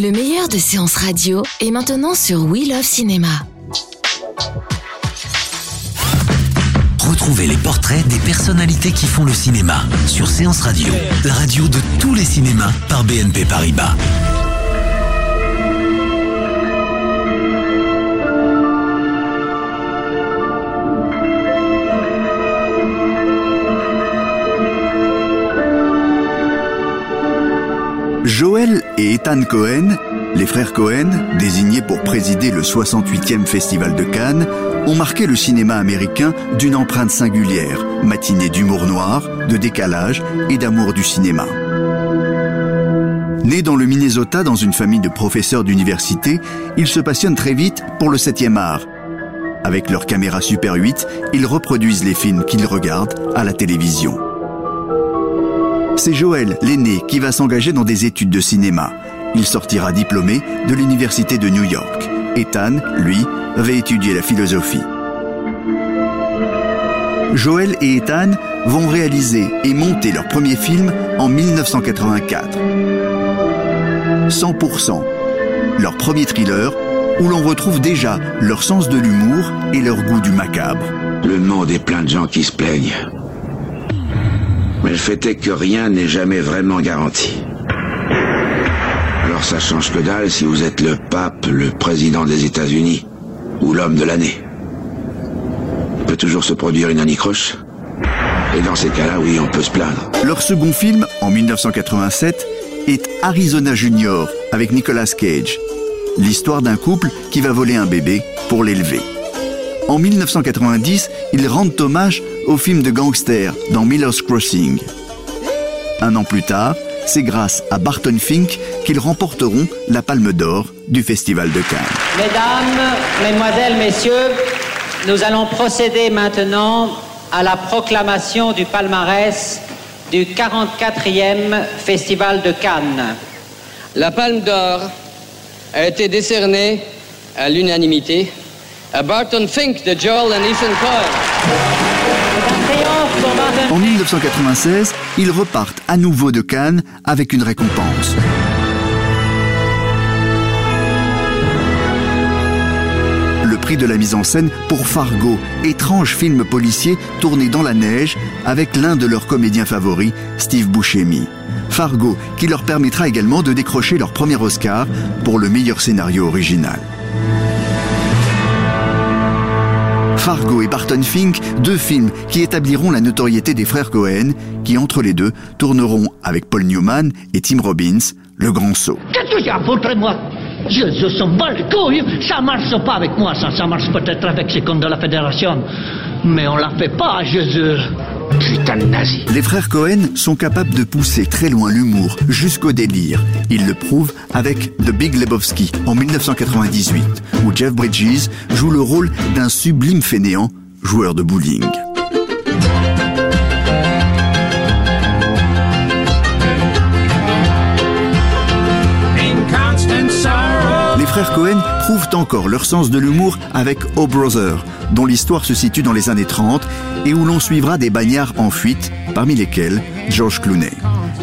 Le meilleur de séances radio est maintenant sur We Love Cinéma. Retrouvez les portraits des personnalités qui font le cinéma sur Séance Radio, la radio de tous les cinémas par BNP Paribas. Et Ethan Cohen, les frères Cohen, désignés pour présider le 68e Festival de Cannes, ont marqué le cinéma américain d'une empreinte singulière, matinée d'humour noir, de décalage et d'amour du cinéma. Nés dans le Minnesota dans une famille de professeurs d'université, ils se passionnent très vite pour le 7e art. Avec leur caméra Super 8, ils reproduisent les films qu'ils regardent à la télévision. C'est Joël, l'aîné, qui va s'engager dans des études de cinéma. Il sortira diplômé de l'Université de New York. Ethan, lui, va étudier la philosophie. Joël et Ethan vont réaliser et monter leur premier film en 1984. 100%, leur premier thriller où l'on retrouve déjà leur sens de l'humour et leur goût du macabre. Le monde est plein de gens qui se plaignent. Mais le fait est que rien n'est jamais vraiment garanti. Alors ça change que dalle si vous êtes le pape, le président des États-Unis ou l'homme de l'année. Il peut toujours se produire une anicroche. Et dans ces cas-là, oui, on peut se plaindre. Leur second film, en 1987, est Arizona Junior avec Nicolas Cage. L'histoire d'un couple qui va voler un bébé pour l'élever. En 1990, ils rendent hommage au film de gangster dans Miller's Crossing. Un an plus tard, c'est grâce à Barton Fink qu'ils remporteront la Palme d'Or du Festival de Cannes. Mesdames, Mesdemoiselles, Messieurs, nous allons procéder maintenant à la proclamation du palmarès du 44e Festival de Cannes. La Palme d'Or a été décernée à l'unanimité à Barton Fink de Joel et Ethan En 1996, ils repartent à nouveau de Cannes avec une récompense. Le prix de la mise en scène pour Fargo, étrange film policier tourné dans la neige avec l'un de leurs comédiens favoris, Steve Buscemi. Fargo, qui leur permettra également de décrocher leur premier Oscar pour le meilleur scénario original. Fargo et Barton Fink, deux films qui établiront la notoriété des frères Cohen, qui entre les deux tourneront avec Paul Newman et Tim Robbins, Le Grand Saut. Qu'est-ce que j'ai à foutre, moi? Je, je s'en bats les couilles. Ça marche pas avec moi, ça, ça marche peut-être avec ces comptes de la fédération. Mais on la fait pas, Jésus. Putain de nazi. Les frères Cohen sont capables de pousser très loin l'humour, jusqu'au délire. Ils le prouvent avec The Big Lebowski en 1998, où Jeff Bridges joue le rôle d'un sublime fainéant, joueur de bowling. Les frères Cohen prouvent encore leur sens de l'humour avec Oh Brother, dont l'histoire se situe dans les années 30 et où l'on suivra des bagnards en fuite, parmi lesquels George Clooney.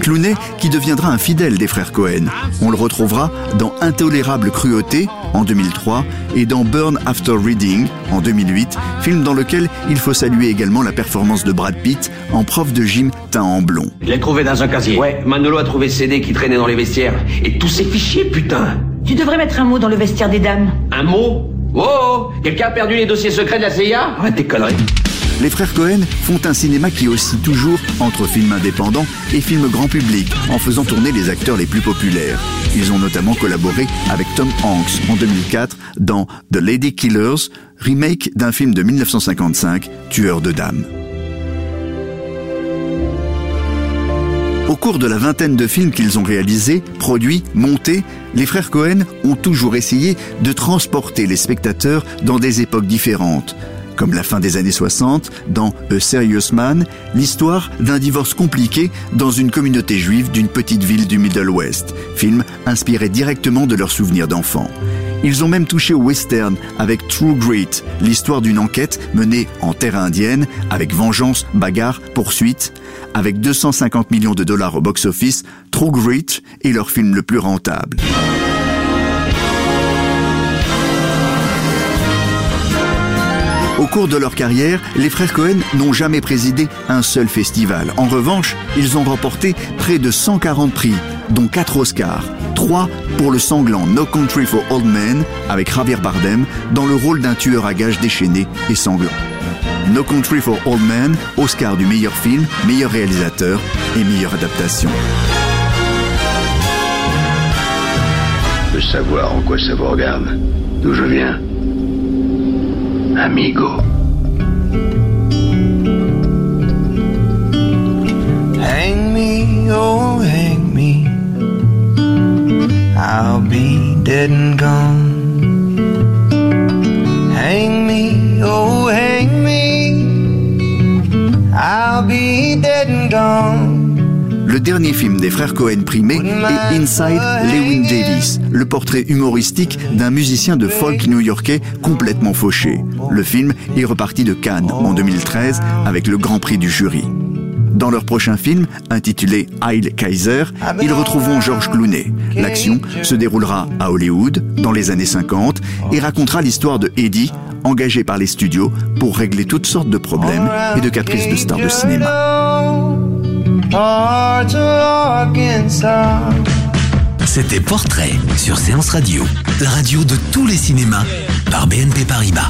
Clooney qui deviendra un fidèle des frères Cohen. On le retrouvera dans Intolérable cruauté en 2003 et dans Burn After Reading en 2008, film dans lequel il faut saluer également la performance de Brad Pitt en prof de gym teint en blond. Je l'ai trouvé dans un casier. Ouais, Manolo a trouvé ce CD qui traînait dans les vestiaires. Et tous ces fichiers, putain Tu devrais mettre un mot dans le vestiaire des dames. Un mot Oh, oh Quelqu'un a perdu les dossiers secrets de la CIA Arrête tes conneries les frères Cohen font un cinéma qui oscille toujours entre films indépendants et films grand public, en faisant tourner les acteurs les plus populaires. Ils ont notamment collaboré avec Tom Hanks en 2004 dans The Lady Killers, remake d'un film de 1955, Tueur de dames. Au cours de la vingtaine de films qu'ils ont réalisés, produits, montés, les frères Cohen ont toujours essayé de transporter les spectateurs dans des époques différentes comme la fin des années 60 dans A Serious Man, l'histoire d'un divorce compliqué dans une communauté juive d'une petite ville du Middle West, film inspiré directement de leurs souvenirs d'enfants. Ils ont même touché au western avec True Grit, l'histoire d'une enquête menée en terre indienne avec vengeance, bagarre, poursuite. Avec 250 millions de dollars au box-office, True Grit est leur film le plus rentable. Au cours de leur carrière, les frères Cohen n'ont jamais présidé un seul festival. En revanche, ils ont remporté près de 140 prix, dont 4 Oscars. 3 pour le sanglant No Country for Old Men avec Javier Bardem dans le rôle d'un tueur à gages déchaîné et sanglant. No Country for Old Men, Oscar du meilleur film, meilleur réalisateur et meilleure adaptation. De savoir en quoi ça vous regarde. D'où je viens? Amigo. Hang me, oh. I'll be dead and gone. Hang me, oh hang me. I'll be dead and gone. Le dernier film des frères Cohen primé est Inside Lewin Davis, le portrait humoristique d'un musicien de folk new-yorkais complètement fauché. Le film est reparti de Cannes en 2013 avec le Grand Prix du jury. Dans leur prochain film, intitulé Heil Kaiser, ils retrouveront George Clooney. L'action se déroulera à Hollywood dans les années 50 et racontera l'histoire de Eddie, engagé par les studios pour régler toutes sortes de problèmes et de caprices de stars de cinéma. C'était Portrait sur Séance Radio, la radio de tous les cinémas par BNP Paribas.